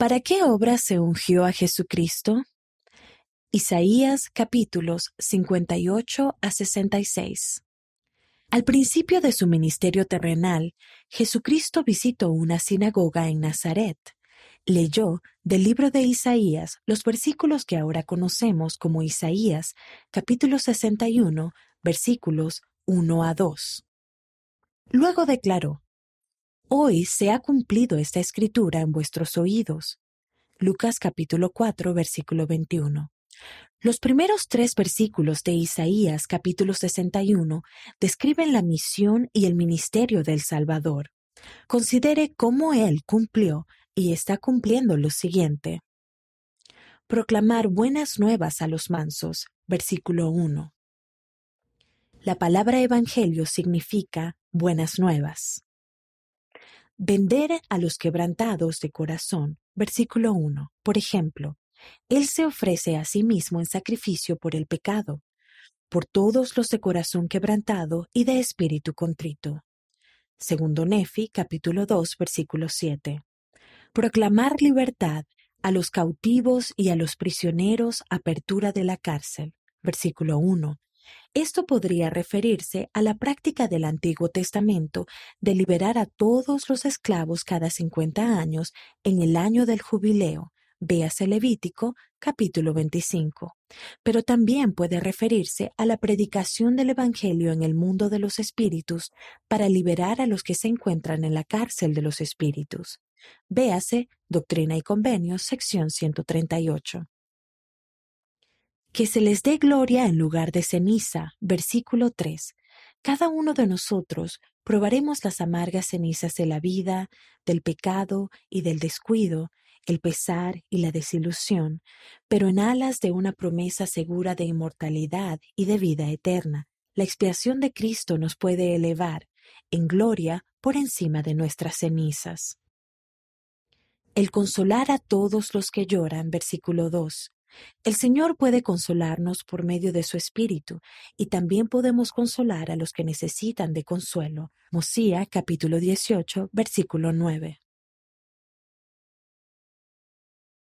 ¿Para qué obra se ungió a Jesucristo? Isaías capítulos 58 a 66. Al principio de su ministerio terrenal, Jesucristo visitó una sinagoga en Nazaret. Leyó del libro de Isaías los versículos que ahora conocemos como Isaías capítulo 61 versículos 1 a 2. Luego declaró, Hoy se ha cumplido esta escritura en vuestros oídos. Lucas capítulo 4, versículo 21. Los primeros tres versículos de Isaías capítulo 61 describen la misión y el ministerio del Salvador. Considere cómo Él cumplió y está cumpliendo lo siguiente. Proclamar buenas nuevas a los mansos. Versículo 1. La palabra evangelio significa buenas nuevas. Vender a los quebrantados de corazón. Versículo 1. Por ejemplo, Él se ofrece a sí mismo en sacrificio por el pecado, por todos los de corazón quebrantado y de espíritu contrito. Segundo Nefi, capítulo 2, versículo 7. Proclamar libertad a los cautivos y a los prisioneros apertura de la cárcel. Versículo 1. Esto podría referirse a la práctica del Antiguo Testamento de liberar a todos los esclavos cada 50 años en el año del jubileo, véase Levítico capítulo 25. Pero también puede referirse a la predicación del Evangelio en el mundo de los espíritus para liberar a los que se encuentran en la cárcel de los espíritus. Véase Doctrina y Convenios, sección 138. Que se les dé gloria en lugar de ceniza. Versículo 3. Cada uno de nosotros probaremos las amargas cenizas de la vida, del pecado y del descuido, el pesar y la desilusión, pero en alas de una promesa segura de inmortalidad y de vida eterna. La expiación de Cristo nos puede elevar en gloria por encima de nuestras cenizas. El consolar a todos los que lloran, versículo 2. El Señor puede consolarnos por medio de su Espíritu y también podemos consolar a los que necesitan de consuelo. Mosía capítulo 18 versículo 9.